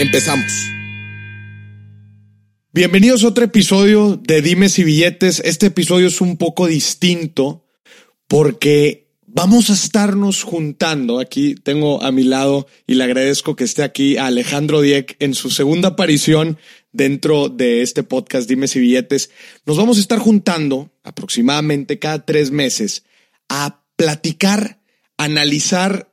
Empezamos. Bienvenidos a otro episodio de Dimes y Billetes. Este episodio es un poco distinto porque vamos a estarnos juntando. Aquí tengo a mi lado y le agradezco que esté aquí a Alejandro Dieck en su segunda aparición dentro de este podcast Dimes y Billetes. Nos vamos a estar juntando aproximadamente cada tres meses a platicar, analizar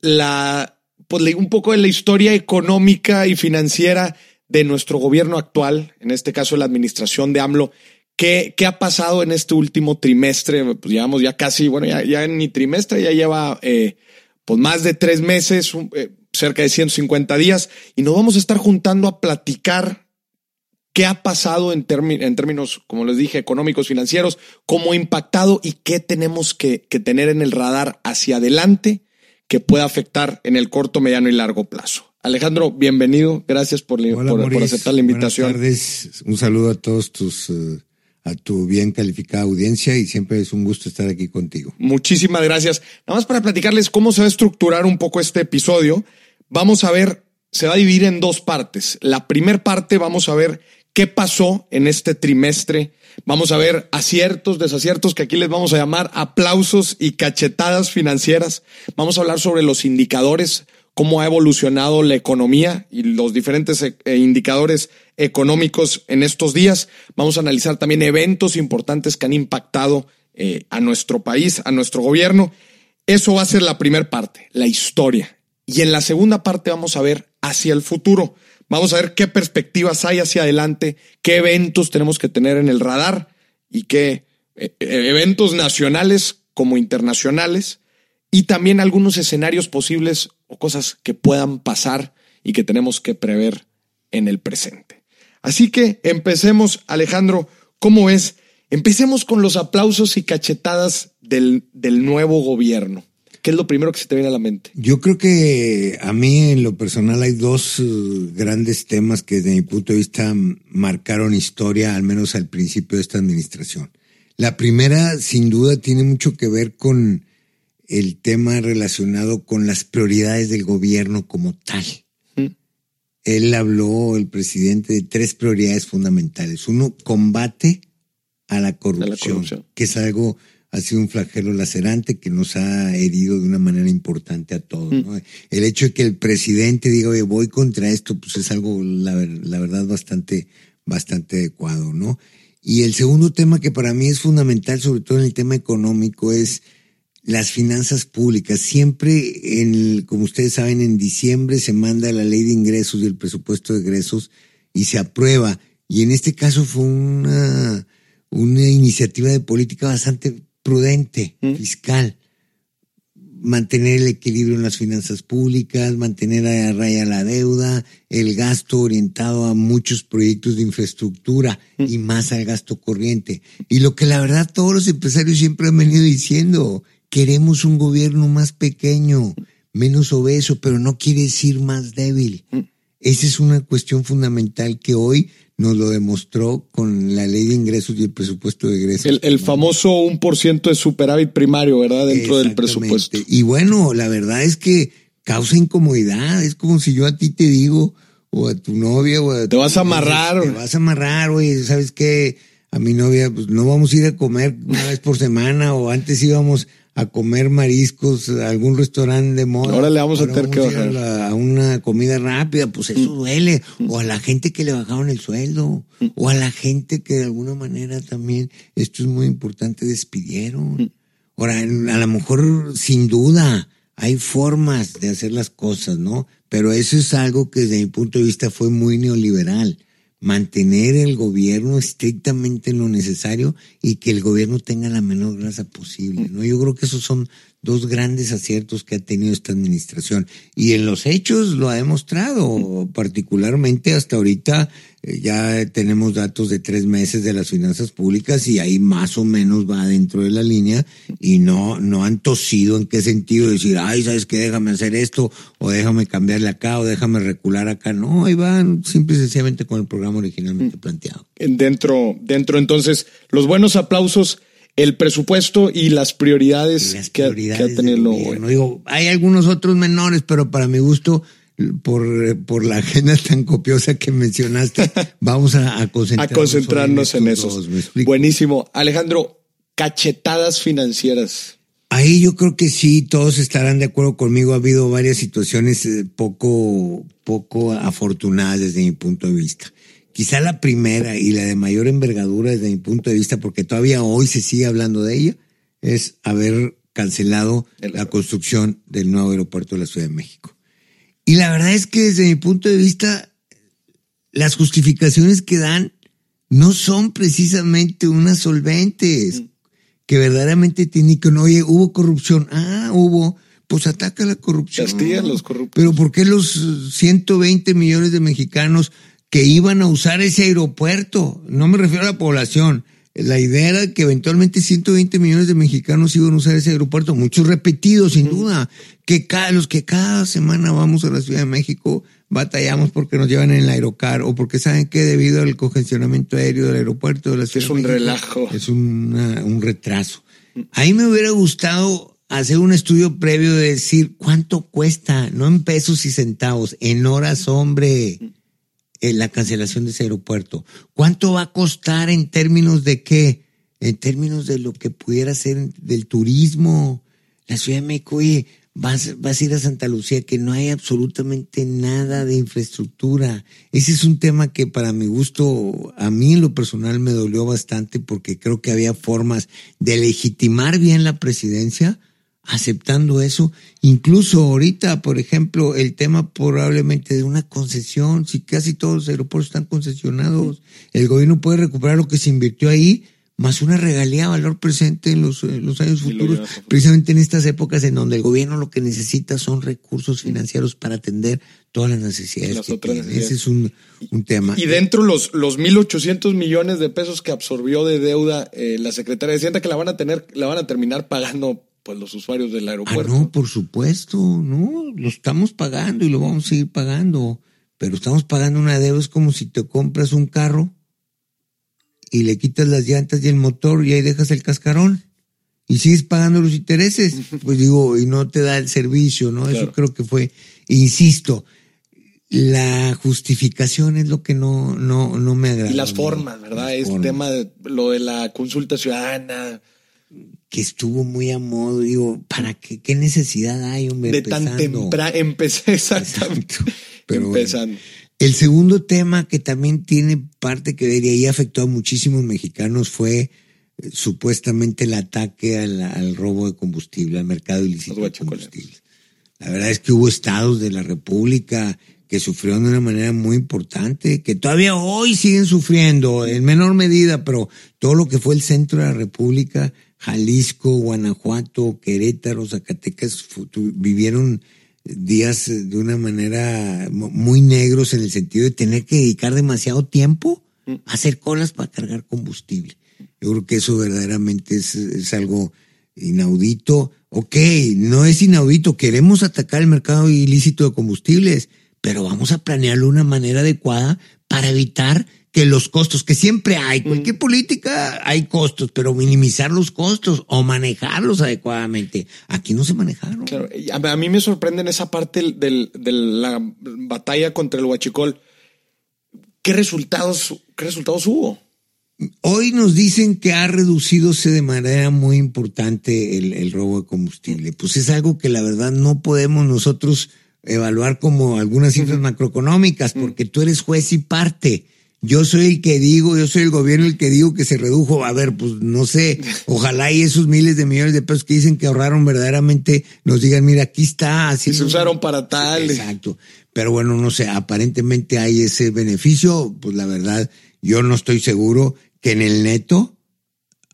la, pues, un poco de la historia económica y financiera de nuestro gobierno actual, en este caso la administración de AMLO, ¿Qué, ¿Qué, ha pasado en este último trimestre? Pues llevamos ya casi, bueno, ya, ya en mi trimestre ya lleva eh, pues más de tres meses, eh, cerca de 150 días, y nos vamos a estar juntando a platicar qué ha pasado en, en términos, como les dije, económicos, financieros, cómo ha impactado y qué tenemos que, que tener en el radar hacia adelante que pueda afectar en el corto, mediano y largo plazo. Alejandro, bienvenido. Gracias por, por, aceptar la invitación. Buenas tardes. Un saludo a todos tus uh, a tu bien calificada audiencia y siempre es un gusto estar aquí contigo. Muchísimas gracias. Nada más para platicarles cómo se va a estructurar un poco este episodio. Vamos a ver, se va a dividir en dos partes. La primera parte vamos a ver qué pasó en este trimestre. Vamos a ver aciertos, desaciertos, que aquí les vamos a llamar aplausos y cachetadas financieras. Vamos a hablar sobre los indicadores, cómo ha evolucionado la economía y los diferentes eh, indicadores económicos en estos días. Vamos a analizar también eventos importantes que han impactado eh, a nuestro país, a nuestro gobierno. Eso va a ser la primera parte, la historia. Y en la segunda parte vamos a ver hacia el futuro. Vamos a ver qué perspectivas hay hacia adelante, qué eventos tenemos que tener en el radar y qué eh, eventos nacionales como internacionales y también algunos escenarios posibles o cosas que puedan pasar y que tenemos que prever en el presente. Así que empecemos, Alejandro, ¿cómo es? Empecemos con los aplausos y cachetadas del, del nuevo gobierno. ¿Qué es lo primero que se te viene a la mente? Yo creo que a mí en lo personal hay dos uh, grandes temas que desde mi punto de vista marcaron historia, al menos al principio de esta administración. La primera, sin duda, tiene mucho que ver con el tema relacionado con las prioridades del gobierno como tal. Mm. Él habló, el presidente, de tres prioridades fundamentales. Uno, combate a la corrupción, que es algo, ha sido un flagelo lacerante que nos ha herido de una manera importante a todos. Mm. El hecho de que el presidente diga, Oye, voy contra esto, pues es algo, la, la verdad, bastante, bastante adecuado, ¿no? Y el segundo tema que para mí es fundamental, sobre todo en el tema económico, es las finanzas públicas. Siempre, en, como ustedes saben, en diciembre se manda la ley de ingresos y el presupuesto de egresos y se aprueba. Y en este caso fue una, una iniciativa de política bastante prudente, mm. fiscal. Mantener el equilibrio en las finanzas públicas, mantener a raya la deuda, el gasto orientado a muchos proyectos de infraestructura mm. y más al gasto corriente. Y lo que la verdad todos los empresarios siempre han venido diciendo, Queremos un gobierno más pequeño, menos obeso, pero no quiere decir más débil. Esa es una cuestión fundamental que hoy nos lo demostró con la ley de ingresos y el presupuesto de ingresos. El, el famoso 1% de superávit primario, ¿verdad? Dentro del presupuesto. Y bueno, la verdad es que causa incomodidad. Es como si yo a ti te digo, o a tu novia, o a Te vas a amarrar. Te vas a amarrar, oye, ¿sabes qué? A mi novia, pues no vamos a ir a comer una vez por semana, o antes íbamos a comer mariscos a algún restaurante de moda. Ahora le vamos a tener que bajar. A, una comida rápida, pues eso mm. duele. Mm. O a la gente que le bajaron el sueldo. Mm. O a la gente que de alguna manera también, esto es muy importante, despidieron. Ahora, a lo mejor, sin duda, hay formas de hacer las cosas, ¿no? Pero eso es algo que desde mi punto de vista fue muy neoliberal mantener el gobierno estrictamente en lo necesario y que el gobierno tenga la menor grasa posible, ¿no? Yo creo que esos son dos grandes aciertos que ha tenido esta administración. Y en los hechos lo ha demostrado, particularmente hasta ahorita ya tenemos datos de tres meses de las finanzas públicas y ahí más o menos va dentro de la línea y no, no han tosido en qué sentido decir, ay, ¿sabes qué? Déjame hacer esto o déjame cambiarle acá o déjame recular acá. No, ahí van simple y sencillamente con el programa originalmente planteado. Dentro, dentro entonces, los buenos aplausos el presupuesto y las prioridades, que, ha, tenido Digo, hay algunos otros menores, pero para mi gusto, por, por la agenda tan copiosa que mencionaste, vamos a, concentrarnos, a concentrarnos en, eso. Buenísimo. Alejandro, cachetadas financieras. Ahí yo creo que sí, todos estarán de acuerdo conmigo. Ha habido varias situaciones eh, poco, poco afortunadas desde mi punto de vista. Quizá la primera y la de mayor envergadura desde mi punto de vista, porque todavía hoy se sigue hablando de ella, es haber cancelado la construcción del nuevo aeropuerto de la Ciudad de México. Y la verdad es que desde mi punto de vista, las justificaciones que dan no son precisamente unas solventes, mm. que verdaderamente tienen que, no, oye, hubo corrupción, ah, hubo, pues ataca la corrupción. Castiga los corruptos. Pero ¿por qué los 120 millones de mexicanos que iban a usar ese aeropuerto. No me refiero a la población. La idea era que eventualmente 120 millones de mexicanos iban a usar ese aeropuerto, muchos repetidos, sin duda, que cada, los que cada semana vamos a la Ciudad de México batallamos porque nos llevan en el aerocar o porque saben que debido al congestionamiento aéreo del aeropuerto de la Ciudad es un relajo. Es un retraso. Ahí me hubiera gustado hacer un estudio previo de decir cuánto cuesta, no en pesos y centavos, en horas, hombre. Eh, la cancelación de ese aeropuerto? ¿Cuánto va a costar en términos de qué? En términos de lo que pudiera ser del turismo. La Ciudad de México, oye, vas, vas a ir a Santa Lucía, que no hay absolutamente nada de infraestructura. Ese es un tema que para mi gusto, a mí en lo personal me dolió bastante porque creo que había formas de legitimar bien la presidencia aceptando eso. Incluso ahorita, por ejemplo, el tema probablemente de una concesión, si casi todos los aeropuertos están concesionados, el gobierno puede recuperar lo que se invirtió ahí, más una regalía valor presente en los, los años futuros, precisamente en estas épocas en donde el gobierno lo que necesita son recursos financieros para atender todas las necesidades. Ese es un, un, tema. Y dentro los, los 1.800 millones de pesos que absorbió de deuda eh, la Secretaría de Hacienda, que la van a tener, la van a terminar pagando pues los usuarios del aeropuerto. Ah, no, por supuesto, no, lo estamos pagando y lo vamos a seguir pagando, pero estamos pagando una deuda, es como si te compras un carro y le quitas las llantas y el motor y ahí dejas el cascarón y sigues pagando los intereses, pues digo, y no te da el servicio, ¿no? Eso creo que fue, insisto, la justificación es lo que no, no, no me agrada. Y las formas, ¿verdad? es tema de lo de la consulta ciudadana, que estuvo muy a modo, digo, ¿para qué? ¿Qué necesidad hay, hombre? De tan temprano, empecé exactamente. Pero empezando. el segundo tema que también tiene parte que ver y afectó a muchísimos mexicanos fue eh, supuestamente el ataque al, robo de combustible, al mercado ilícito de combustible. La verdad es que hubo estados de la República que sufrieron de una manera muy importante, que todavía hoy siguen sufriendo en menor medida, pero todo lo que fue el centro de la República Jalisco, Guanajuato, Querétaro, Zacatecas vivieron días de una manera muy negros en el sentido de tener que dedicar demasiado tiempo a hacer colas para cargar combustible. Yo creo que eso verdaderamente es, algo inaudito. Ok, no es inaudito, queremos atacar el mercado ilícito de combustibles, pero vamos a planearlo de una manera adecuada para evitar que los costos, que siempre hay, cualquier política hay costos, pero minimizar los costos o manejarlos adecuadamente. Aquí no se manejaron. Claro, a mí me sorprende en esa parte de la batalla contra el huachicol. ¿Qué resultados, qué resultados hubo? Hoy nos dicen que ha reducidose de manera muy importante el, robo de combustible. Pues es algo que la verdad no podemos nosotros evaluar como algunas cifras macroeconómicas, porque tú eres juez y parte yo soy el que digo, yo soy el gobierno el que digo que se redujo. A ver, pues no sé, ojalá y esos miles de millones de pesos que dicen que ahorraron verdaderamente nos digan, mira, aquí está. Así se usaron para tal. Exacto. Pero bueno, no sé, aparentemente hay ese beneficio. Pues la verdad, yo no estoy seguro que en el neto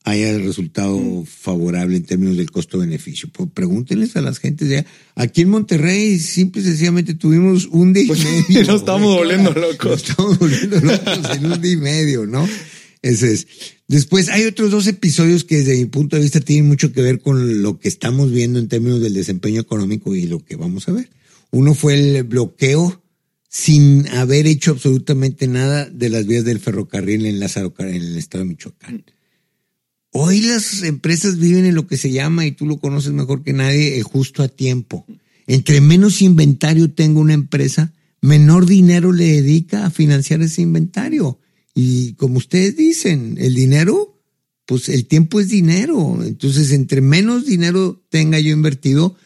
haya resultado mm. favorable en términos del costo-beneficio. Pues pregúntenles a las gentes de aquí en Monterrey, simple y sencillamente tuvimos un día y pues, medio. nos estamos volviendo locos. Nos estamos volviendo locos en un día y medio, ¿no? Ese es. Después hay otros dos episodios que desde mi punto de vista tienen mucho que ver con lo que estamos viendo en términos del desempeño económico y lo que vamos a ver. Uno fue el bloqueo sin haber hecho absolutamente nada de las vías del ferrocarril en Lázaro en el estado de Michoacán. Hoy las empresas viven en lo que se llama, y tú lo conoces mejor que nadie, el justo a tiempo. Entre menos inventario tenga una empresa, menor dinero le dedica a financiar ese inventario. Y como ustedes dicen, el dinero, pues el tiempo es dinero. Entonces, entre menos dinero tenga yo invertido,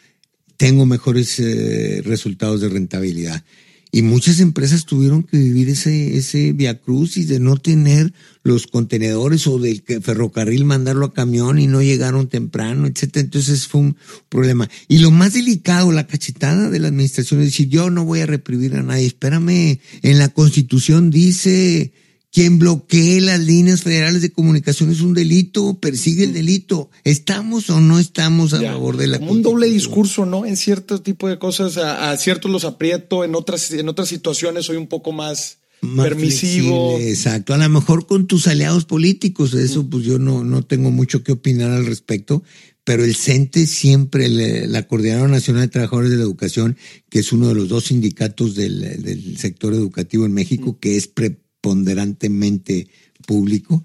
tengo mejores eh, resultados de rentabilidad. Y muchas empresas tuvieron que vivir ese, ese y de no tener los contenedores o del ferrocarril mandarlo a camión y no llegaron temprano, etcétera. Entonces fue un problema. Y lo más delicado, la cachetada de la administración es decir, yo no voy a reprimir a nadie. Espérame, en la constitución dice quien bloquee las líneas federales de comunicación es un delito, persigue el delito. ¿Estamos o no estamos a favor de la Como un doble discurso, ¿no? En cierto tipo de cosas, a, ciertos los aprieto, en otras, en otras situaciones soy un poco más, permisivo. exacto. A lo mejor con tus aliados políticos, eso pues yo no, no tengo mucho que opinar al respecto, pero el CENTE siempre, la Coordinadora Nacional de Trabajadores de la Educación, que es uno de los dos sindicatos del, del sector educativo en México, que es pre, ponderantemente público,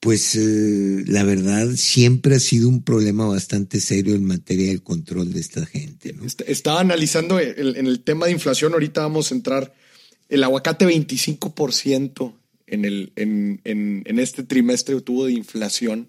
pues eh, la verdad siempre ha sido un problema bastante serio en materia del control de esta gente. Estaba analizando en el tema de inflación, ahorita vamos a entrar, el aguacate 25% en, el, en, en, en este trimestre tuvo de inflación.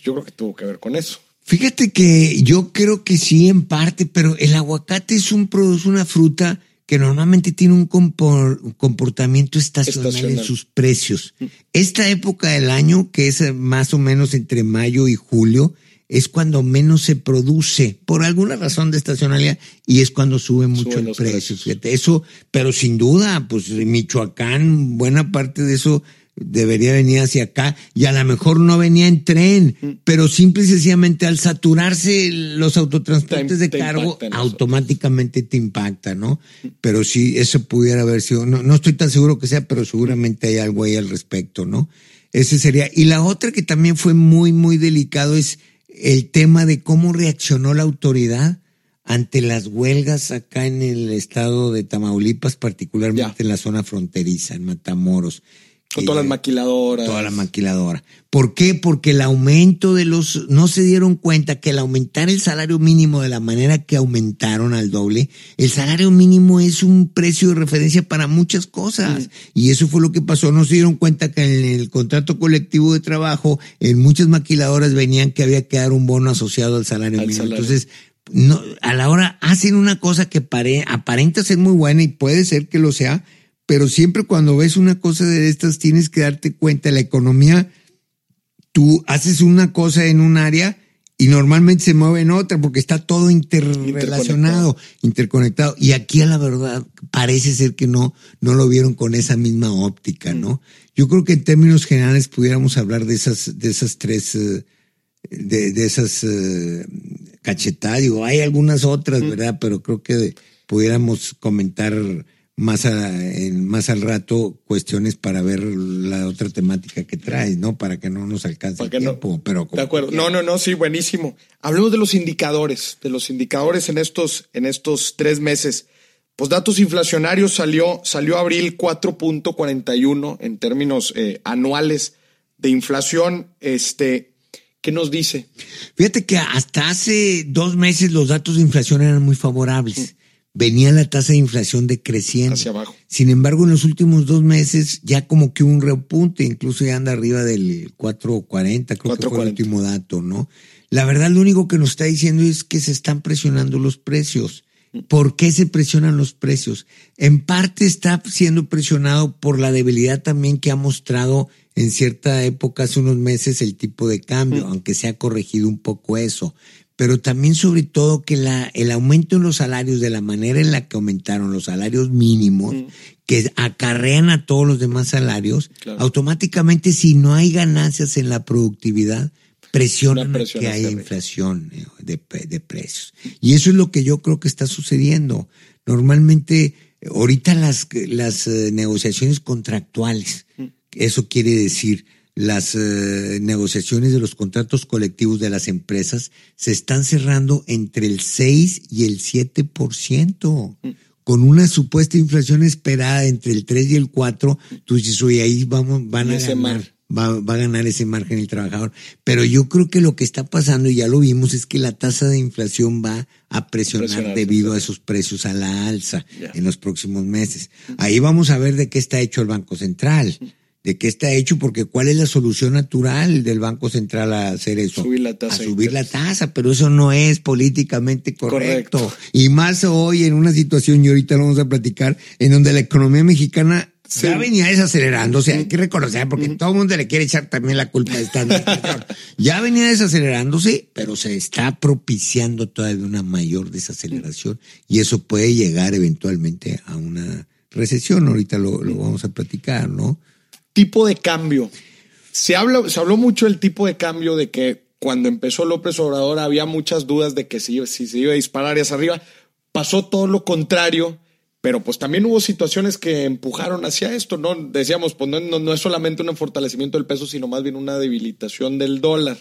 Yo creo que tuvo que ver con eso. Fíjate que yo creo que sí, en parte, pero el aguacate es un es una fruta que normalmente tiene un comportamiento estacional, en sus precios. Mm. Esta época del año, que es más o menos entre mayo y julio, es cuando menos se produce por alguna razón de estacionalidad y es cuando sube mucho el precio. Eso, pero sin duda, pues Michoacán, buena parte de eso debería venir hacia acá y a lo mejor no venía en tren, mm. pero simple y sencillamente al saturarse los autotransportes de cargo, automáticamente te impacta, ¿no? Pero sí, eso pudiera haber sido, no, no estoy tan seguro que sea, pero seguramente hay algo ahí al respecto, ¿no? Ese sería. Y la otra que también fue muy, muy delicado es el tema de cómo reaccionó la autoridad ante las huelgas acá en el estado de Tamaulipas, particularmente en la zona fronteriza, en Matamoros. Con todas las maquiladoras. Toda la maquiladora. ¿Por qué? Porque el aumento de los, no se dieron cuenta que al aumentar el salario mínimo de la manera que aumentaron al doble, el salario mínimo es un precio de referencia para muchas cosas. Y eso fue lo que pasó. No se dieron cuenta que en el contrato colectivo de trabajo, en muchas maquiladoras venían que había que dar un bono asociado al salario mínimo. Entonces, no, a la hora hacen una cosa que aparenta ser muy buena y puede ser que lo sea, pero siempre cuando ves una cosa de estas tienes que darte cuenta, la economía, tú haces una cosa en un área y normalmente se mueve en otra porque está todo interrelacionado, interconectado. Y aquí a la verdad parece ser que no, no lo vieron con esa misma óptica, ¿no? Yo creo que en términos generales pudiéramos hablar de esas, de esas tres, eh, de, de esas eh, cachetadas. Digo, hay algunas otras, ¿verdad? Pero creo que pudiéramos comentar más, más al rato cuestiones para ver la otra temática que traes, ¿no? Para que no nos alcance el tiempo. pero de acuerdo. No, no, no, sí, buenísimo. Hablemos de los indicadores, de los indicadores en estos, en estos tres meses. Pues datos inflacionarios salió, salió abril 4.41 en términos eh, anuales de inflación. Este, ¿qué nos dice? Fíjate que hasta hace dos meses los datos de inflación eran muy favorables venía la tasa de inflación decreciendo. Hacia abajo. Sin embargo, en los últimos dos meses ya como que un repunte, incluso ya anda arriba del 4.40, creo que fue el último dato, ¿no? La verdad, lo único que nos está diciendo es que se están presionando los precios. ¿Por qué se presionan los precios? En parte está siendo presionado por la debilidad también que ha mostrado en cierta época, hace unos meses, el tipo de cambio, aunque se ha corregido un poco eso pero también sobre todo que la, el aumento en los salarios, de la manera en la que aumentaron los salarios mínimos, que acarrean a todos los demás salarios, automáticamente si no hay ganancias en la productividad, presionan que haya inflación eh, de, de, precios. Y eso es lo que yo creo que está sucediendo. Normalmente, ahorita las, las eh, negociaciones contractuales, eso quiere decir, las eh, negociaciones de los contratos colectivos de las empresas se están cerrando entre el 6 y el 7%. Mm. Con una supuesta inflación esperada entre el 3 y el 4, tú dices, oye, ahí vamos, van a ganar. Va, va, a ganar ese margen el trabajador. Pero yo creo que lo que está pasando, y ya lo vimos, es que la tasa de inflación va a presionar debido a esos precios a la alza en los próximos meses. Mm. Ahí vamos a ver de qué está hecho el Banco Central. Mm de qué está hecho, porque cuál es la solución natural del Banco Central a hacer eso. Subir la tasa. A subir la tasa, pero eso no es políticamente correcto. Y más hoy en una situación, y ahorita lo vamos a platicar, en donde la economía mexicana ya venía desacelerándose, hay que reconocer, porque todo el mundo le quiere echar también la culpa de esta Ya venía desacelerándose, pero se está propiciando todavía una mayor desaceleración y eso puede llegar eventualmente a una recesión. Ahorita lo, lo vamos a platicar, ¿no? Tipo de cambio. Se, habla, se habló mucho del tipo de cambio de que cuando empezó López Obrador había muchas dudas de que si, si se iba a disparar hacia arriba. Pasó todo lo contrario, pero pues también hubo situaciones que empujaron hacia esto, ¿no? Decíamos, pues no, no es solamente un fortalecimiento del peso, sino más bien una debilitación del dólar.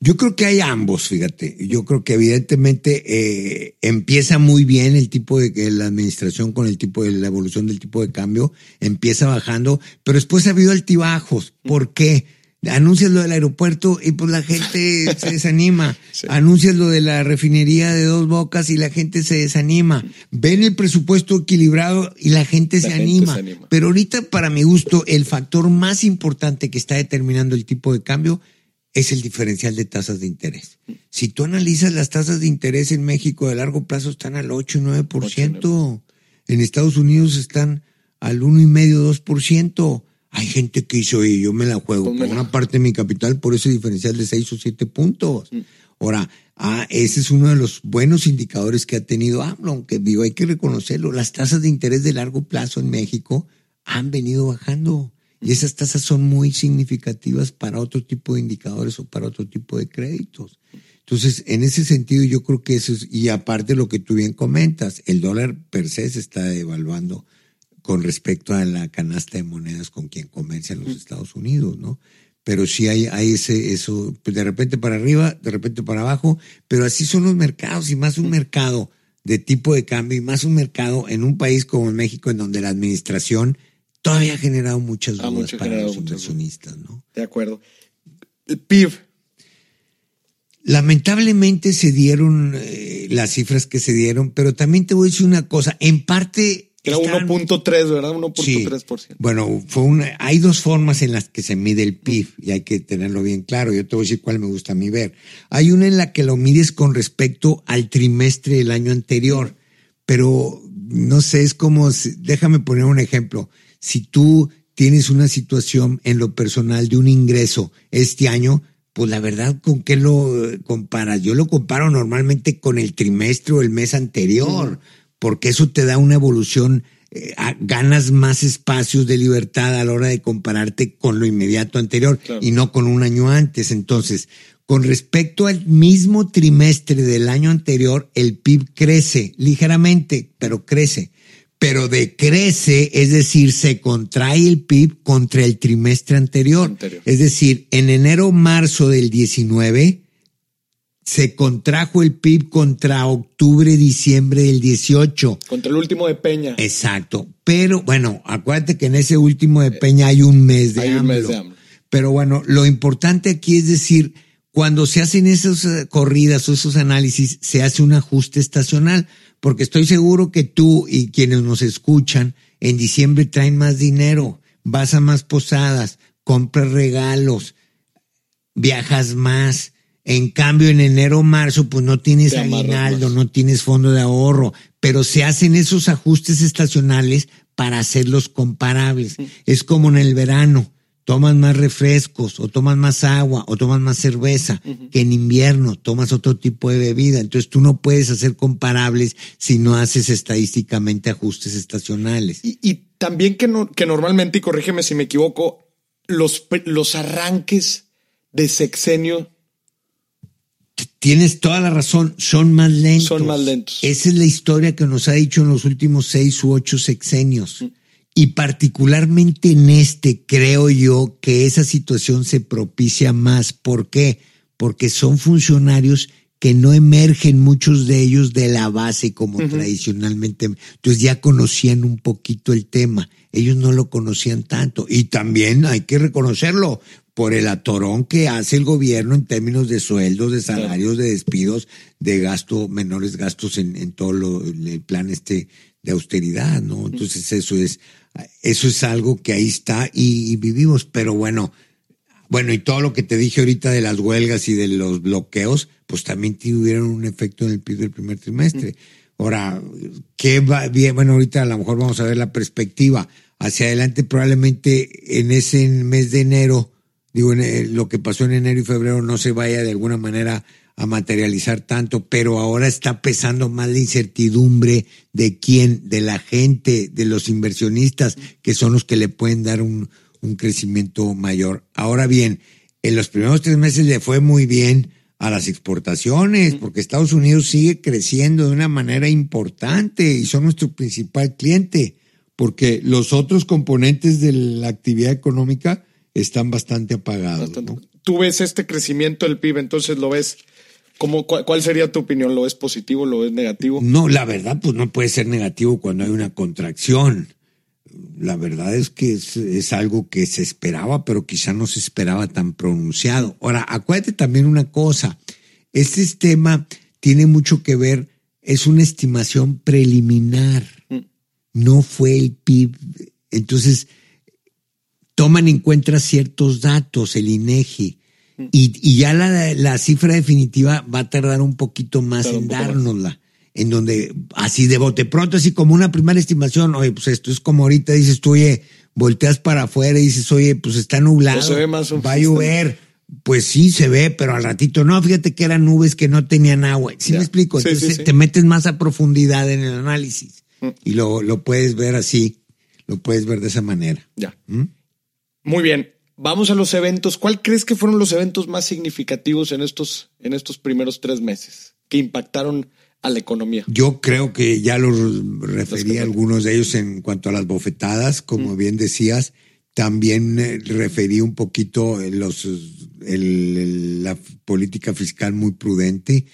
Yo creo que hay ambos, fíjate. Yo creo que evidentemente eh, empieza muy bien el tipo de que la administración con el tipo de la evolución del tipo de cambio empieza bajando, pero después ha habido altibajos. ¿Por qué? Anuncias lo del aeropuerto y pues la gente se desanima. Anuncias lo de la refinería de dos bocas y la gente se desanima. Ven el presupuesto equilibrado y la gente, se, anima. se anima. Pero ahorita, para mi gusto, el factor más importante que está determinando el tipo de cambio es el diferencial de tasas de interés. Si tú analizas las tasas de interés en México de largo plazo están al 8 y 9%. En Estados Unidos están al 1,5, 2%. Hay gente que dice, oye, yo me la juego con una parte de mi capital por ese diferencial de 6 o 7 puntos. Mm. Ahora, ah, ese es uno de los buenos indicadores que ha tenido AMLO, aunque digo, hay que reconocerlo. Las tasas de interés de largo plazo en México han venido bajando. Y esas tasas son muy significativas para otro tipo de indicadores o para otro tipo de créditos. Entonces, en ese sentido, yo creo que eso es, y aparte lo que tú bien comentas, el dólar per se se está devaluando con respecto a la canasta de monedas con quien comercian los Estados Unidos, ¿no? Pero sí hay, hay ese, eso, pues, de repente para arriba, de repente para abajo, pero así son los mercados y más un mercado de tipo de cambio y más un mercado en un país como México en donde la administración todavía ha generado muchas dudas para los inversionistas, ¿no? De acuerdo. El PIB. Lamentablemente se dieron eh, las cifras que se dieron, pero también te voy a decir una cosa, en parte... Era 1.3, ¿verdad? 1.3%. Sí. Bueno, fue una, hay dos formas en las que se mide el PIB y hay que tenerlo bien claro. Yo te voy a decir cuál me gusta a mí ver. Hay una en la que lo mides con respecto al trimestre del año anterior, pero no sé, es como, déjame poner un ejemplo si tú tienes una situación en lo personal de un ingreso este año, pues la verdad, ¿con qué lo comparas? Yo lo comparo normalmente con el trimestre o el mes anterior, porque eso te da una evolución, eh, ganas más espacios de libertad a la hora de compararte con lo inmediato anterior y no con un año antes. Entonces, con respecto al mismo trimestre del año anterior, el PIB crece ligeramente, pero crece pero decrece, es decir, se contrae el PIB contra el trimestre anterior. Es decir, en enero-marzo del 19 se contrajo el PIB contra octubre-diciembre del 18. Contra el último de Peña. Exacto. Pero bueno, acuérdate que en ese último de Peña hay un mes de, hay Un mes de AMLO. Pero bueno, lo importante aquí es decir, cuando se hacen esas corridas o esos análisis, se hace un ajuste estacional porque estoy seguro que tú y quienes nos escuchan en diciembre traen más dinero, vas a más posadas, compras regalos, viajas más. En cambio, en enero, marzo, pues no tienes aguinaldo, no tienes fondo de ahorro, pero se hacen esos ajustes estacionales para hacerlos comparables. Es como en el verano tomas más refrescos o tomas más agua o tomas más cerveza que en invierno tomas otro tipo de bebida. Entonces tú no puedes hacer comparables si no haces estadísticamente ajustes estacionales. Y, también que, no, que normalmente, y corrígeme si me equivoco, los, los arranques de sexenio Tienes toda la razón, son más lentos. Son más lentos. Esa es la historia que nos ha dicho en los últimos seis u ocho sexenios. Y particularmente en este, creo yo que esa situación se propicia más. ¿Por qué? Porque son funcionarios que no emergen muchos de ellos de la base como tradicionalmente. Entonces ya conocían un poquito el tema. Ellos no lo conocían tanto. Y también hay que reconocerlo por el atorón que hace el gobierno en términos de sueldos, de salarios, de despidos, de gasto, menores gastos en, en todo lo, el plan este de austeridad, ¿no? Entonces eso es eso es algo que ahí está y, vivimos, pero bueno, bueno, y todo lo que te dije ahorita de las huelgas y de los bloqueos, pues también tuvieron un efecto en el PIB del primer trimestre. Ahora, ¿qué va bien? Bueno, ahorita a lo mejor vamos a ver la perspectiva. Hacia adelante, probablemente en ese mes de enero, digo, en lo que pasó en enero y febrero no se vaya de alguna manera a materializar tanto, pero ahora está pesando más la incertidumbre de quién, de la gente, de los inversionistas, que son los que le pueden dar un, un crecimiento mayor. Ahora bien, en los primeros tres meses le fue muy bien a las exportaciones, porque Estados Unidos sigue creciendo de una manera importante y son nuestro principal cliente, porque los otros componentes de la actividad económica están bastante apagados. Tú ves este crecimiento del PIB, entonces lo ves cuál, sería tu opinión? ¿Lo es positivo? ¿Lo es negativo? No, la verdad, pues no puede ser negativo cuando hay una contracción. La verdad es que es, algo que se esperaba, pero quizá no se esperaba tan pronunciado. Ahora, acuérdate también una cosa. Este tema tiene mucho que ver, es una estimación preliminar. Mm. No fue el PIB. Entonces, toman en cuenta ciertos datos, el INEGI y, ya la, cifra definitiva va a tardar un poquito más en dárnosla. En donde, así de bote pronto, así como una primera estimación, oye, pues esto es como ahorita dices tú, oye, volteas para afuera y dices, oye, pues está nublado, pues va a llover. Pues sí, se ve, pero al ratito no, fíjate que eran nubes que no tenían agua. ¿Sí me explico? Entonces te metes más a profundidad en el análisis mm. y lo, lo puedes ver así, lo puedes ver de esa manera. Ya. ¿Mm? Muy bien. Vamos a los eventos. ¿Cuál crees que fueron los eventos más significativos en estos, en estos primeros tres meses que impactaron a la economía? Yo creo que ya los referí a algunos de ellos en cuanto a las bofetadas, como bien decías. También eh, referí un poquito los, la política fiscal muy prudente.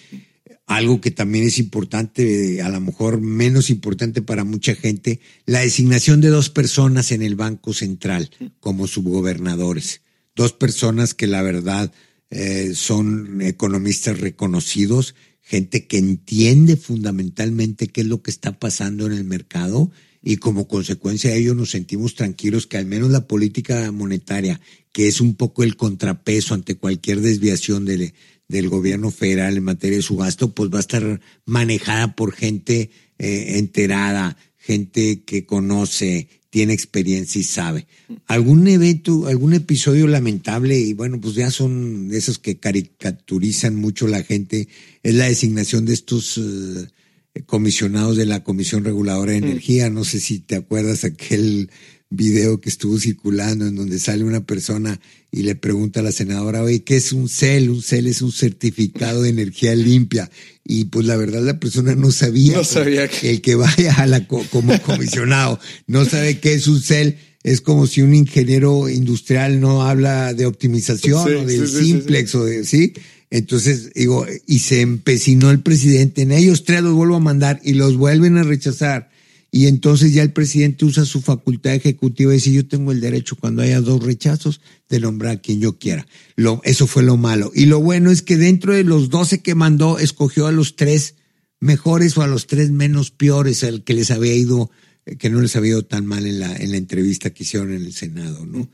Algo que también es importante, a lo mejor menos importante para mucha gente, la designación de dos personas en el Banco Central como subgobernadores. Dos personas que la verdad eh, son economistas reconocidos, gente que entiende fundamentalmente qué es lo que está pasando en el mercado y como consecuencia de ello nos sentimos tranquilos que al menos la política monetaria, que es un poco el contrapeso ante cualquier desviación de, del gobierno federal en materia de su gasto, pues va a estar manejada por gente eh, enterada, gente que conoce, tiene experiencia y sabe. Algún evento, algún episodio lamentable, y bueno, pues ya son esos que caricaturizan mucho la gente, es la designación de estos eh, comisionados de la Comisión Reguladora de mm. Energía. No sé si te acuerdas aquel video que estuvo circulando en donde sale una persona y le pregunta a la senadora, oye, ¿qué es un CEL? Un CEL es un certificado de energía limpia. Y pues la verdad la persona no sabía. No sabía que... El que vaya a la como comisionado no sabe qué es un CEL. Es como si un ingeniero industrial no habla de optimización o del simplex o de, ¿sí? Entonces, digo, y se empecinó el presidente en ellos tres los vuelvo a mandar y los vuelven a rechazar y entonces ya el presidente usa su facultad ejecutiva y dice, yo tengo el derecho cuando haya dos rechazos de nombrar a quien yo quiera. Lo, eso fue lo malo. Y lo bueno es que dentro de los doce que mandó, escogió a los tres mejores o a los tres menos peores, al que les había ido, eh, que no les había ido tan mal en la, en la entrevista que hicieron en el Senado, ¿no?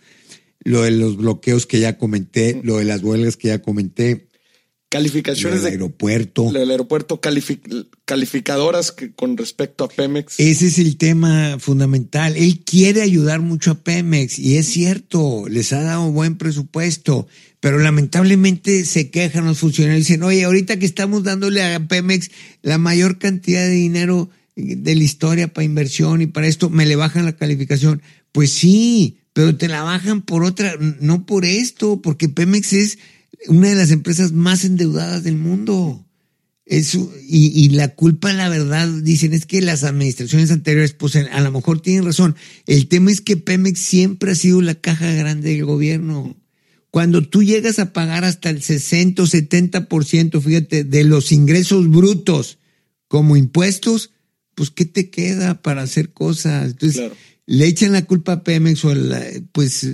Lo de los bloqueos que ya comenté, lo de las huelgas que ya comenté, calificaciones del aeropuerto. Del aeropuerto, calificadoras que, con respecto a Pemex. Ese es el tema fundamental. Él quiere ayudar mucho a Pemex y es cierto, les ha dado buen presupuesto, pero lamentablemente se quejan los funcionarios y dicen, oye, ahorita que estamos dándole a Pemex la mayor cantidad de dinero de la historia para inversión y para esto, me le bajan la calificación. Pues sí, pero te la bajan por otra, no por esto, porque Pemex es una de las empresas más endeudadas del mundo. Eso, y, la culpa, la verdad, dicen es que las administraciones anteriores, pues a lo mejor tienen razón. El tema es que Pemex siempre ha sido la caja grande del gobierno. Cuando tú llegas a pagar hasta el 60 o 70%, fíjate, de los ingresos brutos como impuestos, pues ¿qué te queda para hacer cosas? Entonces, le echan la culpa a Pemex o pues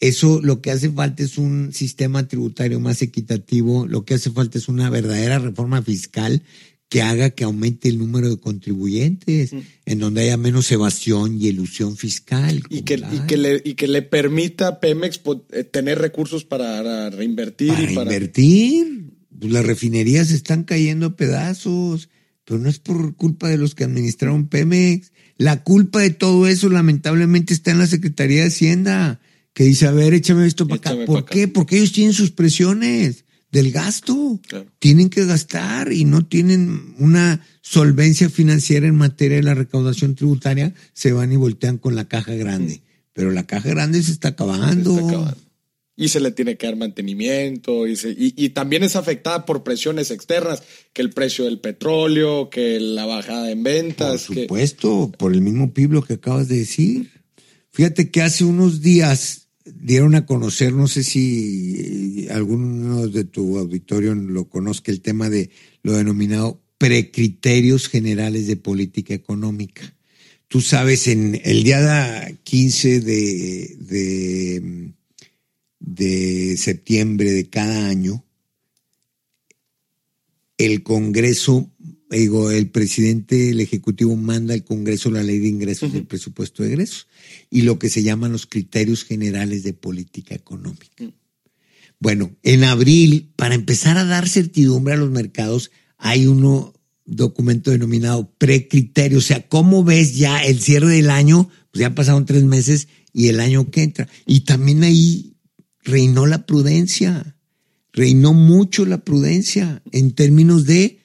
eso lo que hace falta es un sistema tributario más equitativo, lo que hace falta es una verdadera reforma fiscal que haga que aumente el número de contribuyentes, mm. en donde haya menos evasión y elusión fiscal. Y que, y que, le, y que le permita a Pemex eh, tener recursos para reinvertir. Para y para... reinvertir. Pues las refinerías están cayendo a pedazos, pero no es por culpa de los que administraron Pemex. La culpa de todo eso lamentablemente está en la Secretaría de Hacienda que dice, a ver, échame esto para acá. ¿Por qué? Porque ellos tienen sus presiones del gasto. Tienen que gastar y no tienen una solvencia financiera en materia de la recaudación tributaria, se van y voltean con la caja grande. Pero la caja grande se está acabando. Y se le tiene que dar mantenimiento y, y, también es afectada por presiones externas, que el precio del petróleo, que la bajada en ventas. Por supuesto, por el mismo piblo que acabas de decir. Fíjate que hace unos días dieron a conocer, no sé si alguno de tu auditorio lo conozca, el tema de lo denominado precriterios generales de política económica. Tú sabes, en el día 15 de, de, de septiembre de cada año, el Congreso digo, el presidente, el Ejecutivo manda al Congreso la ley de ingresos y el presupuesto de egresos y lo que se llaman los criterios generales de política económica. Mm. Bueno, en abril, para empezar a dar certidumbre a los mercados, hay un documento denominado precriterio, o sea, ¿cómo ves ya el cierre del año? Pues ya pasaron tres meses y el año que entra. Y también ahí reinó la prudencia, reinó mucho la prudencia en términos de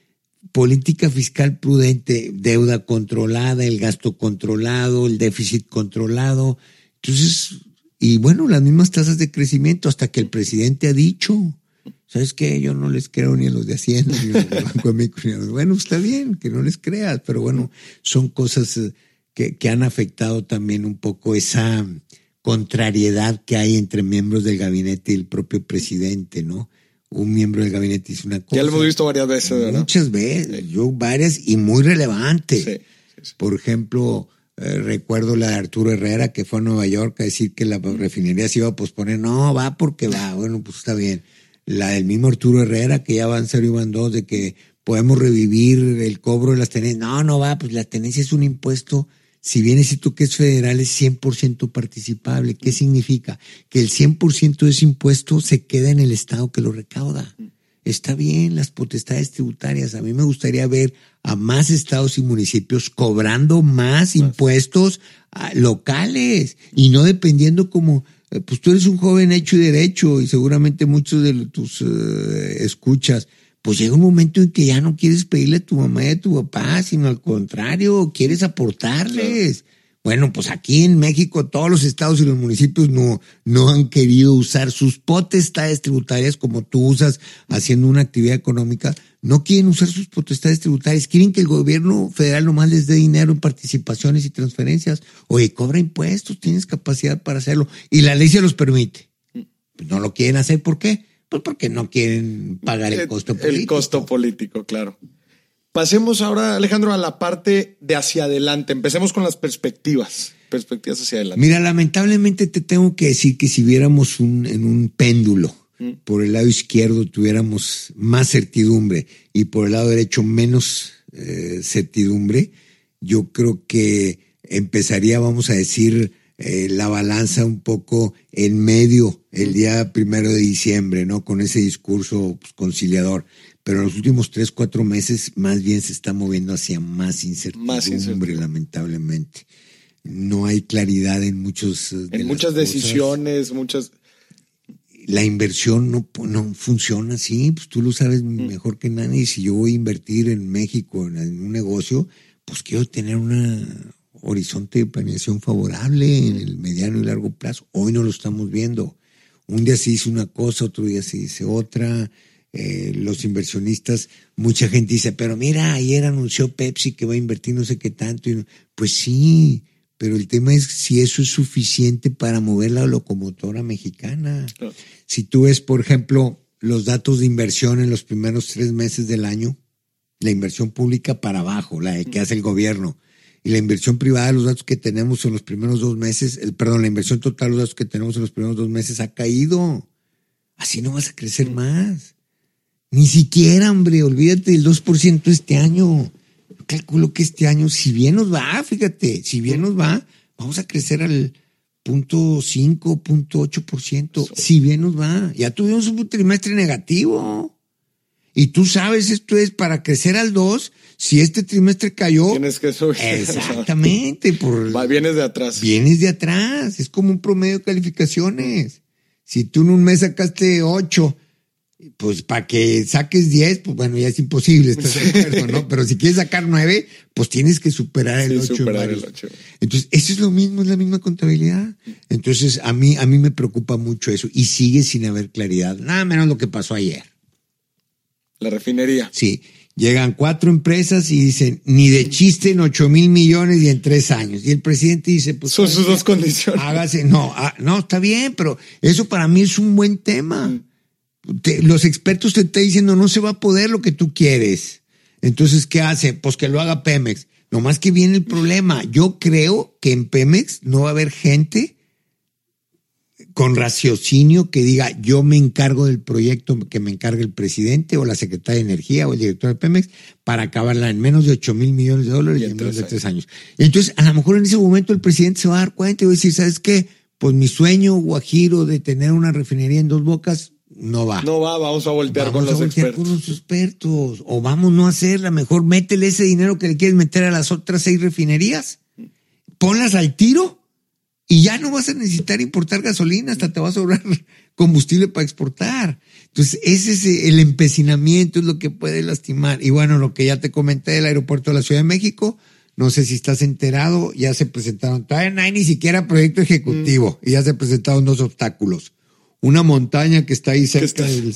política fiscal prudente, deuda controlada, el gasto controlado, el déficit controlado. Entonces, y bueno, las mismas tasas de crecimiento hasta que el presidente ha dicho, ¿sabes qué? Yo no les creo ni a los de Hacienda, ni a los de Banco de ni a los... Bueno, está bien que no les creas, pero bueno, son cosas eh, que han afectado también un poco esa contrariedad que hay entre miembros del gabinete y el propio presidente, ¿no? Un miembro del gabinete hizo una cosa. Ya lo hemos visto varias veces, ¿verdad? Muchas veces, yo varias y muy relevantes. Por ejemplo, eh, recuerdo la de Arturo Herrera que fue a Nueva York a decir que la refinería se iba a posponer. No, va porque va. Bueno, pues está bien. La del mismo Arturo Herrera que ya van cero y van dos de que podemos revivir el cobro de las tenencias. No, no va, pues la tenencia es un impuesto si bien es cierto que es federal, es 100% participable. ¿Qué significa? Que el 100% de ese impuesto se queda en el Estado que lo recauda. Está bien las potestades tributarias. A mí me gustaría ver a más estados y municipios cobrando más impuestos ah, locales y no dependiendo como, eh, pues tú eres un joven hecho y derecho y seguramente muchos de tus eh, escuchas pues llega un momento en que ya no quieres pedirle a tu mamá y a tu papá, sino al contrario, quieres aportarles. Bueno, pues aquí en México todos los estados y los municipios no, no han querido usar sus potestades tributarias como tú usas haciendo una actividad económica. No quieren usar sus potestades tributarias. Quieren que el gobierno federal nomás les dé dinero en participaciones y transferencias. Oye, cobra impuestos, tienes capacidad para hacerlo. Y la ley se los permite. Pues no lo quieren hacer. ¿Por qué? Pues porque no quieren pagar el costo político. El costo político, claro. Pasemos ahora, Alejandro, a la parte de hacia adelante. Empecemos con las perspectivas. Perspectivas hacia adelante. Mira, lamentablemente te tengo que decir que si viéramos un, en un péndulo, mm. por el lado izquierdo tuviéramos más certidumbre y por el lado derecho menos eh, certidumbre, yo creo que empezaría, vamos a decir, eh, la balanza un poco en medio el día primero de diciembre, ¿no? Con ese discurso pues, conciliador. Pero en los últimos tres, cuatro meses más bien se está moviendo hacia más incertidumbre, lamentablemente. No hay claridad en muchos... Eh, en muchas decisiones, muchas... La inversión no, no funciona así, pues tú lo sabes mm. mejor que nadie. Si yo voy a invertir en México en un negocio, pues quiero tener una, horizonte de planeación favorable en el mediano y largo plazo. Hoy no lo estamos viendo. Un día se dice una cosa, otro día se dice otra. Eh, los inversionistas, mucha gente dice, pero mira, ayer anunció Pepsi que va a invertir no sé qué tanto. Pues sí, pero el tema es si eso es suficiente para mover la locomotora mexicana. Si tú ves, por ejemplo, los datos de inversión en los primeros tres meses del año, la inversión pública para abajo, la que hace el gobierno, y la inversión privada, los datos que tenemos en los primeros dos meses, el, perdón, la inversión total, los datos que tenemos en los primeros dos meses ha caído. Así no vas a crecer más. Ni siquiera, hombre, olvídate del 2% este año. Yo calculo que este año, si bien nos va, fíjate, si bien nos va, vamos a crecer al punto 5, punto 8%. Si bien nos va. Ya tuvimos un trimestre negativo. Y tú sabes, esto es para crecer al 2, si este trimestre cayó. Tienes que subir. Exactamente. Por, vienes de atrás. Vienes de atrás. Es como un promedio de calificaciones. Si tú en un mes sacaste 8, pues para que saques 10, pues bueno, ya es imposible, estás ¿no? Pero si quieres sacar 9, pues tienes que superar el, 8, superar el 8. Entonces, eso es lo mismo, es la misma contabilidad. Entonces, a mí, a mí me preocupa mucho eso. Y sigue sin haber claridad. Nada menos lo que pasó ayer. La refinería. Sí. Llegan cuatro empresas y dicen, ni de chiste en ocho mil millones y en tres años. Y el presidente dice, pues... Son sus dos condiciones. Hágase, no, ah, no, está bien, pero eso para mí es un buen tema. Mm. los expertos te están diciendo, no se va a poder lo que tú quieres. Entonces, ¿qué hace? Pues que lo haga Pemex. No más que viene el problema. Yo creo que en Pemex no va a haber gente con raciocinio que diga yo me encargo del proyecto que me encargue el presidente o la secretaria de Energía o el director de Pemex para acabarla en menos de 8 mil millones de dólares y en, menos de tres años. Entonces, a lo mejor en ese momento el presidente se va a dar cuenta y va a decir, ¿sabes qué? Pues mi sueño guajiro de tener una refinería en dos bocas no va. No va, vamos a voltear con los expertos. Con los expertos. O vamos no a hacerla, mejor métele ese dinero que le quieres meter a las otras seis refinerías. Ponlas al tiro y ya no vas a necesitar importar gasolina, hasta te va a sobrar combustible para exportar. Entonces, ese es el empecinamiento, es lo que puede lastimar. Y bueno, lo que ya te comenté del aeropuerto de la Ciudad de México, no sé si estás enterado, ya se presentaron, todavía no hay ni siquiera proyecto ejecutivo, mm. y ya se presentaron dos obstáculos. Una montaña que está ahí cerca del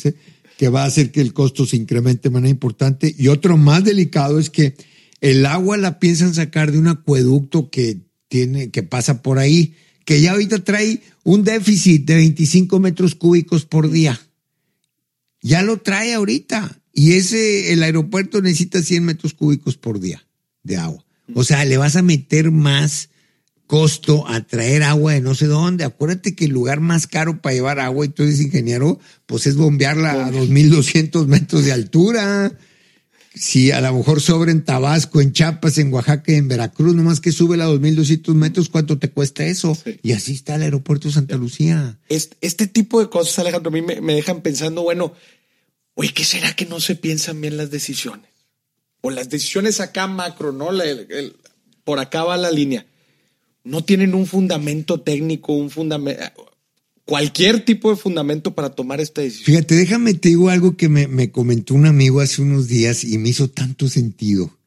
que va a hacer que el costo se incremente de manera importante, y otro más delicado es que el agua la piensan sacar de un acueducto que tiene, que pasa por ahí, que ya ahorita trae un déficit de 25 metros cúbicos por día. Ya lo trae ahorita. Y ese, el aeropuerto necesita 100 metros cúbicos por día de agua. O sea, le vas a meter más costo a traer agua de no sé dónde. Acuérdate que el lugar más caro para llevar agua, y tú eres ingeniero, pues es bombearla a 2.200 metros de altura si a lo mejor sobra en Tabasco, en Chiapas, en Oaxaca en Veracruz, nomás que sube a 2.200 metros, ¿cuánto te cuesta eso? Y así está el aeropuerto de Santa Lucía. Este, tipo de cosas, Alejandro, a mí me, dejan pensando, bueno, oye, ¿qué será que no se piensan bien las decisiones? O las decisiones acá macro, ¿no? por acá va la línea. No tienen un fundamento técnico, un fundamento cualquier tipo de fundamento para tomar esta decisión. Fíjate, déjame te digo algo que me, comentó un amigo hace unos días y me hizo tanto sentido.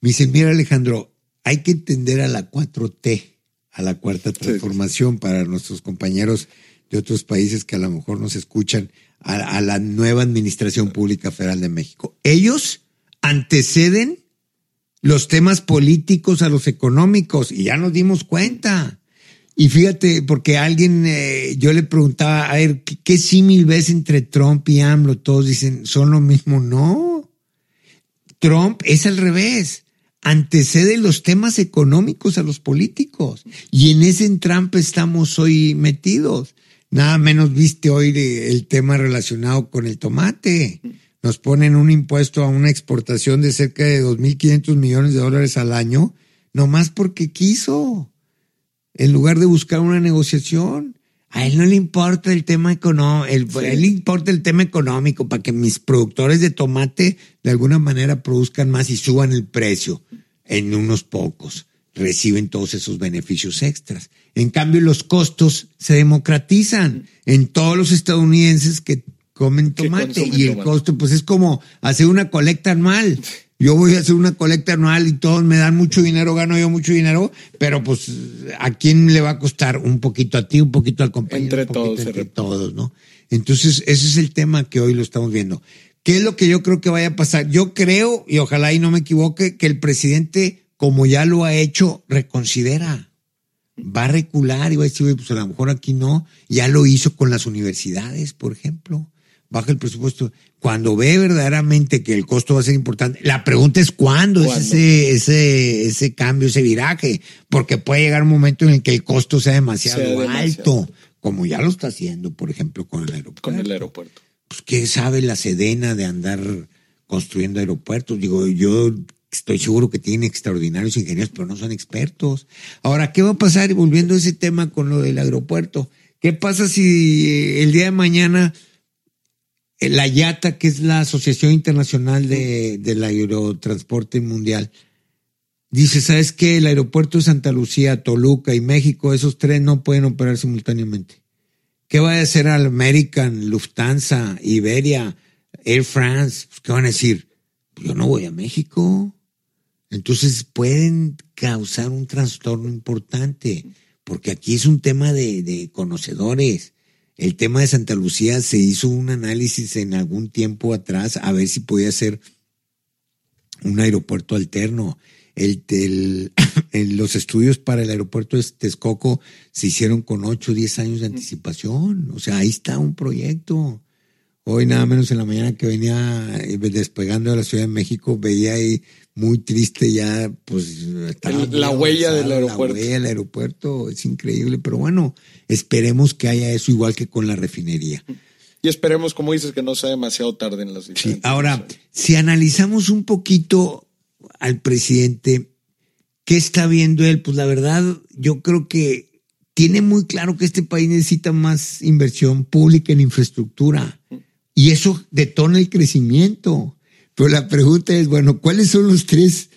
Me dice, mira Alejandro, hay que entender a la 4T, a la cuarta transformación para nuestros compañeros de otros países que a lo mejor nos escuchan, a, a la nueva Administración Pública Federal de México. Ellos anteceden los temas políticos a los económicos y ya nos dimos cuenta. Y fíjate, porque alguien, eh, yo le preguntaba, a ver, ¿qué, símil ves entre Trump y AMLO? Todos dicen, son lo mismo. No. Trump es al revés. Antecede los temas económicos a los políticos. Y en ese Trump estamos hoy metidos. Nada menos viste hoy el tema relacionado con el tomate. Nos ponen un impuesto a una exportación de cerca de 2.500 millones de dólares al año, nomás porque quiso. En lugar de buscar una negociación. A él no le importa el tema económico, a él le importa el tema económico para que mis productores de tomate de alguna manera produzcan más y suban el precio en unos pocos. Reciben todos esos beneficios extras. En cambio, los costos se democratizan en todos los estadounidenses que comen tomate y el costo pues es como hacer una colecta anual. Yo voy a hacer una colecta anual y todos me dan mucho dinero, gano yo mucho dinero, pero pues a quién le va a costar un poquito a ti, un poquito al compañero, entre todos, entre todos, ¿no? Entonces ese es el tema que hoy lo estamos viendo. ¿Qué es lo que yo creo que vaya a pasar? Yo creo y ojalá y no me equivoque que el presidente, como ya lo ha hecho, reconsidera va a recular y va a decir, pues a lo mejor aquí no. Ya lo hizo con las universidades, por ejemplo baja el presupuesto. Cuando ve verdaderamente que el costo va a ser importante, la pregunta es cuándo, es ese, ese, ese cambio, ese viraje, porque puede llegar un momento en el que el costo sea demasiado, alto, como ya lo está haciendo, por ejemplo, con el aeropuerto. Con el aeropuerto. Pues, ¿qué sabe la Sedena de andar construyendo aeropuertos? Digo, yo estoy seguro que tienen extraordinarios ingenieros, pero no son expertos. Ahora, ¿qué va a pasar? Y volviendo a ese tema con lo del aeropuerto, ¿qué pasa si el día de mañana eh, la IATA, que es la Asociación Internacional de, del Aerotransporte Mundial, dice, ¿sabes qué? El aeropuerto de Santa Lucía, Toluca y México, esos tres no pueden operar simultáneamente. ¿Qué va a hacer al American, Lufthansa, Iberia, Air France? Pues, ¿Qué van a decir? Pues, yo no voy a México. Entonces pueden causar un trastorno importante, porque aquí es un tema de, de conocedores el tema de Santa Lucía se hizo un análisis en algún tiempo atrás a ver si podía ser un aeropuerto alterno. El, los estudios para el aeropuerto de Texcoco se hicieron con 8 o 10 años de anticipación. O sea, ahí está un proyecto. Hoy nada menos en la mañana que venía eh, despegando de la Ciudad de México, veía ahí muy triste ya, pues... la huella del aeropuerto. La huella del aeropuerto es increíble, pero bueno, esperemos que haya eso igual que con la refinería. Y esperemos, como dices, que no sea demasiado tarde en las Sí, ahora, si analizamos un poquito al presidente, ¿qué está viendo él? Pues la verdad, yo creo que tiene muy claro que este país necesita más inversión pública en infraestructura. Y eso detona el crecimiento. Pero la pregunta es, bueno, ¿cuáles son los tres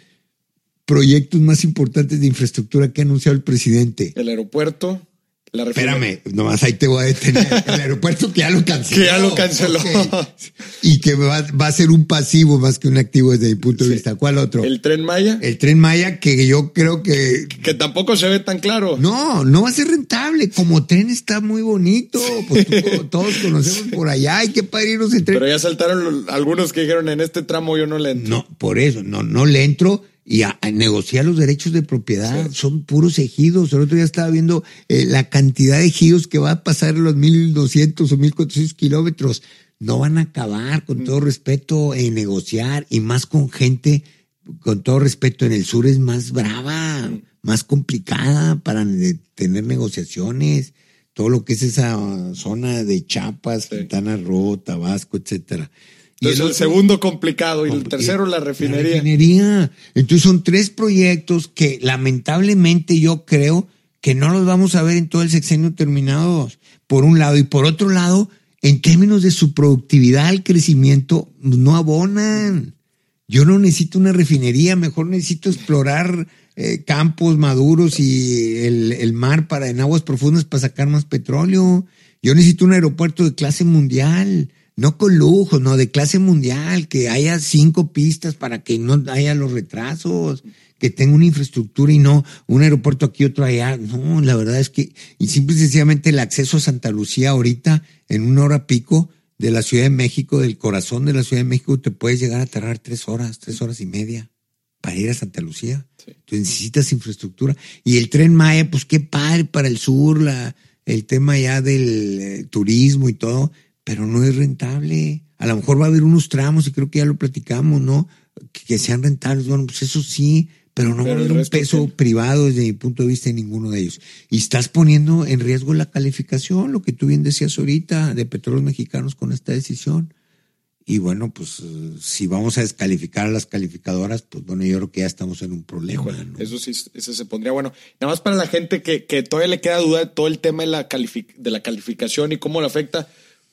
proyectos más importantes de infraestructura que ha anunciado el presidente? El aeropuerto, Espérame, nomás ahí te voy a detener. El aeropuerto que ya lo canceló. Que ya lo canceló. Y que va, a ser un pasivo más que un activo desde mi punto de vista. ¿Cuál otro? El tren Maya. El tren Maya que yo creo que... Que tampoco se ve tan claro. No, no va a ser rentable. Como tren está muy bonito. Pues todos conocemos por allá. Hay que para irnos en tren. Pero ya saltaron algunos que dijeron en este tramo yo no le entro. No, por eso, no, no le entro y a, negociar los derechos de propiedad. Son puros ejidos. El otro día estaba viendo eh, la cantidad de ejidos que va a pasar en los 1200 o 1400 kilómetros. No van a acabar, con todo respeto, en negociar y más con gente, con todo respeto, en el sur es más brava, más complicada para tener negociaciones. Todo lo que es esa zona de Chiapas, Quintana Roo, Tabasco, etcétera. Entonces, el, segundo complicado y el tercero la refinería. La refinería. Entonces son tres proyectos que lamentablemente yo creo que no los vamos a ver en todo el sexenio terminados, por un lado. Y por otro lado, en términos de su productividad, el crecimiento, no abonan. Yo no necesito una refinería, mejor necesito explorar eh, campos maduros y el, el mar para en aguas profundas para sacar más petróleo. Yo necesito un aeropuerto de clase mundial no con lujo, no, de clase mundial, que haya cinco pistas para que no haya los retrasos, que tenga una infraestructura y no un aeropuerto aquí, otro allá. No, la verdad es que, y simple y sencillamente el acceso a Santa Lucía ahorita, en una hora pico de la Ciudad de México, del corazón de la Ciudad de México, te puedes llegar a tardar tres horas, tres horas y media para ir a Santa Lucía. Tú necesitas infraestructura. Y el tren Maya, pues qué padre para el sur, la, el tema ya del eh, turismo y todo pero no es rentable. A lo mejor va a haber unos tramos, y creo que ya lo platicamos, ¿no? Que, sean rentables. Bueno, pues eso sí, pero no va a haber un peso privado desde mi punto de vista en ninguno de ellos. Y estás poniendo en riesgo la calificación, lo que tú bien decías ahorita, de petróleos mexicanos con esta decisión. Y bueno, pues si vamos a descalificar a las calificadoras, pues bueno, yo creo que ya estamos en un problema. Eso sí, eso se pondría bueno. Nada más para la gente que, que todavía le queda duda de todo el tema de la, de la calificación y cómo le afecta,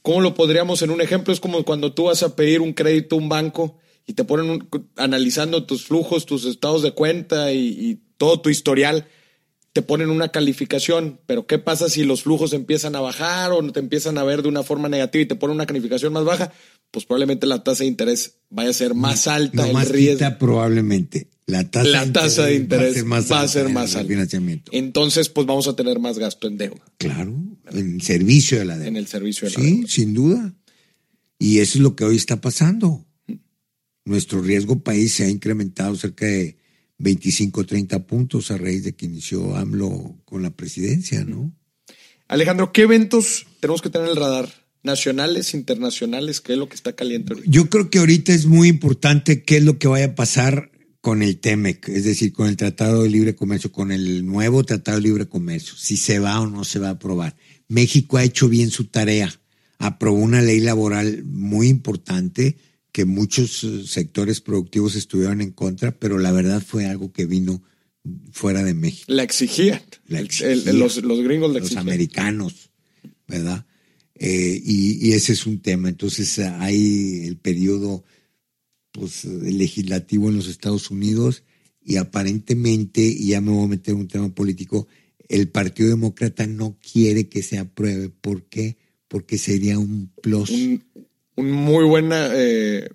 ¿cómo lo podríamos en un ejemplo? Es como cuando tú vas a pedir un crédito a un banco y te ponen analizando tus flujos, tus estados de cuenta y todo tu historial te ponen una calificación, pero ¿qué pasa si los flujos empiezan a bajar o te empiezan a ver de una forma negativa y te ponen una calificación más baja? Pues probablemente la tasa de interés vaya a ser más alta. No, más riesgo. probablemente. La tasa, la tasa de interés, va a ser más, alta. Financiamiento. Entonces, pues vamos a tener más gasto en deuda. Claro, en el servicio de la deuda. En el servicio de la deuda. Sí, sin duda. Y eso es lo que hoy está pasando. Nuestro riesgo país se ha incrementado cerca de 25, 30 puntos a raíz de que inició AMLO con la presidencia, ¿no? Alejandro, ¿qué eventos tenemos que tener en el radar? Nacionales, internacionales, ¿qué es lo que está caliente? Yo creo que ahorita es muy importante qué es lo que vaya a pasar con el TEMEC, es decir, con el Tratado de Libre Comercio, con el nuevo Tratado de Libre Comercio, si se va o no se va a aprobar. México ha hecho bien su tarea, aprobó una ley laboral muy importante, que muchos eh, sectores productivos estuvieron en contra, pero la verdad fue algo que vino fuera de México. La exigían. los, gringos la Los americanos, ¿verdad? Eh, y, ese es un tema. Entonces hay el periodo pues, legislativo en los Estados Unidos y aparentemente, y ya me voy a meter en un tema político, el Partido Demócrata no quiere que se apruebe. ¿Por qué? Porque sería un plus un muy buen eh,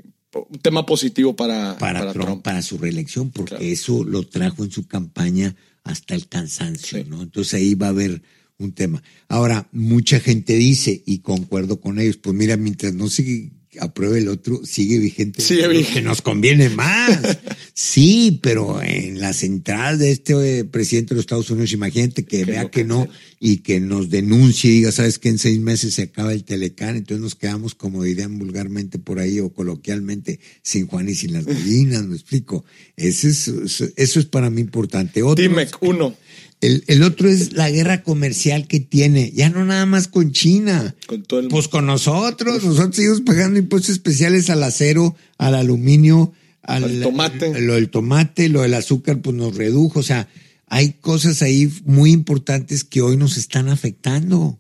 tema positivo para, para, Trump, para su reelección, porque eso lo trajo en su campaña hasta el cansancio, ¿no? Entonces ahí va a haber un tema. Ahora, mucha gente dice, y concuerdo con ellos, pues mira, mientras no sigue apruebe el otro, sigue vigente. Sigue vigente. Que nos conviene más. sí, pero en la central de este eh, presidente de los Estados Unidos, imagínate que, vea que no y que nos denuncie y diga, sabes que en seis meses se acaba el Telecán, entonces nos quedamos, como dirían vulgarmente por ahí o coloquialmente, sin Juan y sin las gallinas, me explico. Eso es, eso es para mí importante. Otro, uno. El, otro es la guerra comercial que tiene, ya no nada más con China. Con todo el Pues con nosotros, nosotros seguimos pagando impuestos especiales al acero, al aluminio, al tomate. Lo del tomate, lo del azúcar, pues nos redujo. O sea, hay cosas ahí muy importantes que hoy nos están afectando.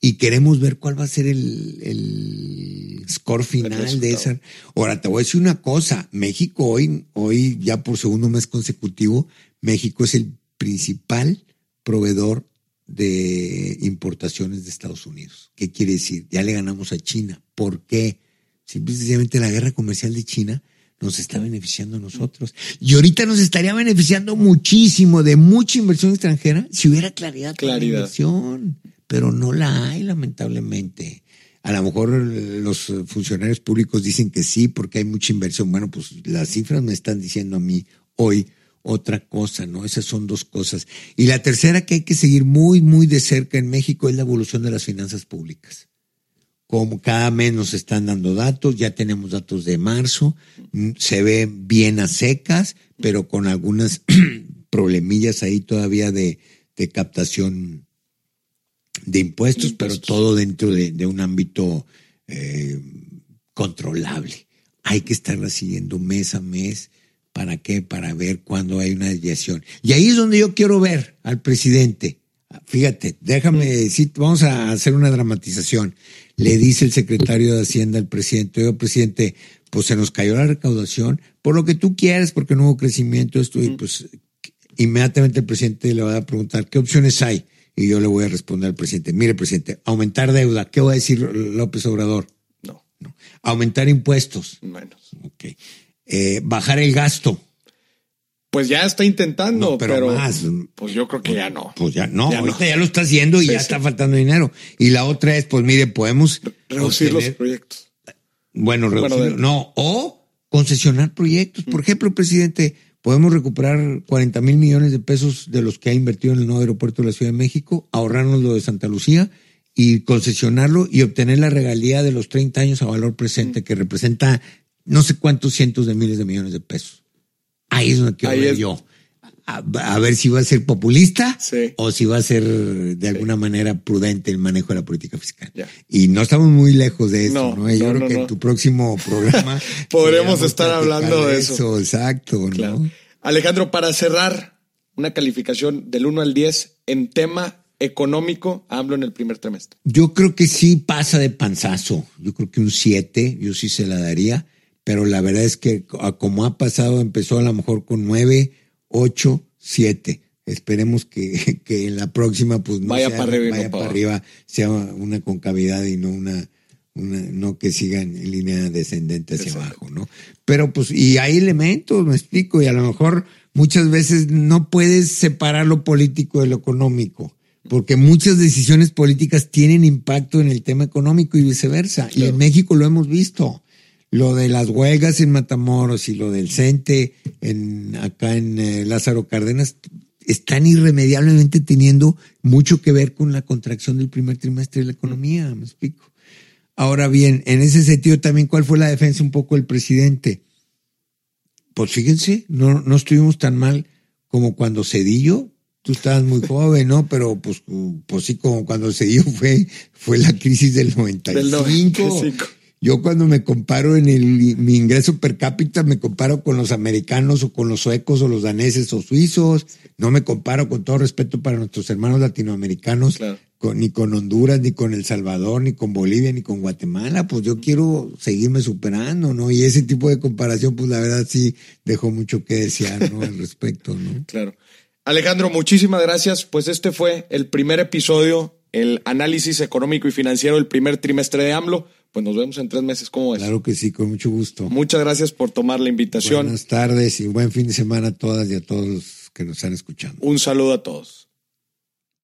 Y queremos ver cuál va a ser el, el score final de esa. Ahora, te voy a decir una cosa. México hoy, hoy ya por segundo mes consecutivo, México es el principal proveedor de importaciones de Estados Unidos. ¿Qué quiere decir? Ya le ganamos a China. ¿Por qué? Simplemente la guerra comercial de China nos está beneficiando a nosotros. Y ahorita nos estaría beneficiando muchísimo de mucha inversión extranjera si hubiera claridad, claridad. la inversión. Pero no la hay, lamentablemente. A lo mejor los funcionarios públicos dicen que sí porque hay mucha inversión. Bueno, pues las cifras me están diciendo a mí hoy otra cosa, ¿no? Esas son dos cosas. Y la tercera que hay que seguir muy, muy de cerca en México es la evolución de las finanzas públicas. Como cada mes nos están dando datos, ya tenemos datos de marzo, mm, se ve bien a secas, pero con algunas problemillas ahí todavía de, captación de impuestos, pero todo dentro de, un ámbito eh, controlable. Hay que estarla siguiendo mes a mes ¿Para qué? Para ver cuándo hay una desviación. Y ahí es donde yo quiero ver al presidente. Fíjate, déjame decir, vamos a hacer una dramatización. Le dice el secretario de Hacienda al presidente, oye, presidente, pues se nos cayó la recaudación, por lo que tú quieres, porque no hubo crecimiento, esto, y pues inmediatamente el presidente le va a preguntar, ¿qué opciones hay? Y yo le voy a responder al presidente, mire, presidente, aumentar deuda, ¿qué va a decir López Obrador? No. no. Aumentar impuestos. Menos. Ok. Eh, bajar el gasto. Pues ya está intentando, pero, más. Pues yo creo que ya no. Pues ya no, ahorita ya lo está haciendo y ya está faltando dinero. Y la otra es, pues mire, podemos reducir los proyectos. Bueno, reducir, no, o concesionar proyectos. Por ejemplo, presidente, podemos recuperar 40 mil millones de pesos de los que ha invertido en el nuevo aeropuerto de la Ciudad de México, ahorrarnos lo de Santa Lucía y concesionarlo y obtener la regalía de los 30 años a valor presente, que representa no sé cuántos cientos de miles de millones de pesos. Ahí es donde quiero ver yo. a, ver si va a ser populista o si va a ser de alguna manera prudente el manejo de la política fiscal. Y no estamos muy lejos de eso, ¿no? Yo creo que en tu próximo programa podremos estar hablando de eso. Exacto, Alejandro, para cerrar, una calificación del 1 al 10 en tema económico, hablo en el primer trimestre. Yo creo que sí pasa de panzazo. Yo creo que un 7, yo sí se la daría, pero la verdad es que como ha pasado, empezó a lo mejor con 9 8, 7. Esperemos que, que en la próxima pues no vaya, para, arriba, vaya para arriba, sea una concavidad y no una, una, no que siga en línea descendente hacia abajo, ¿no? Pero pues, y hay elementos, me explico, y a lo mejor muchas veces no puedes separar lo político de lo económico, porque muchas decisiones políticas tienen impacto en el tema económico y viceversa, y en México lo hemos visto lo de las huelgas en Matamoros y lo del CENTE en, acá en eh, Lázaro Cárdenas están irremediablemente teniendo mucho que ver con la contracción del primer trimestre de la economía, me explico. Ahora bien, en ese sentido también, ¿cuál fue la defensa un poco del presidente? Pues fíjense, no, no estuvimos tan mal como cuando Cedillo, tú estabas muy joven, ¿no? Pero pues, pues sí, como cuando Cedillo fue, fue la crisis del 95. Del 95. Yo cuando me comparo en el, mi ingreso per cápita, me comparo con los americanos o con los suecos o los daneses o suizos. No me comparo con todo respeto para nuestros hermanos latinoamericanos, ni con Honduras, ni con El Salvador, ni con Bolivia, ni con Guatemala. Pues yo quiero seguirme superando, ¿no? Y ese tipo de comparación, pues la verdad sí dejó mucho que desear, ¿no? Al respecto, ¿no? Claro. Alejandro, muchísimas gracias. Pues este fue el primer episodio, el análisis económico y financiero del primer trimestre de AMLO pues nos vemos en tres meses. ¿Cómo es? Claro que sí, con mucho gusto. Muchas gracias por tomar la invitación. Buenas tardes y buen fin de semana a todas y a todos los que nos están escuchando. Un saludo a todos.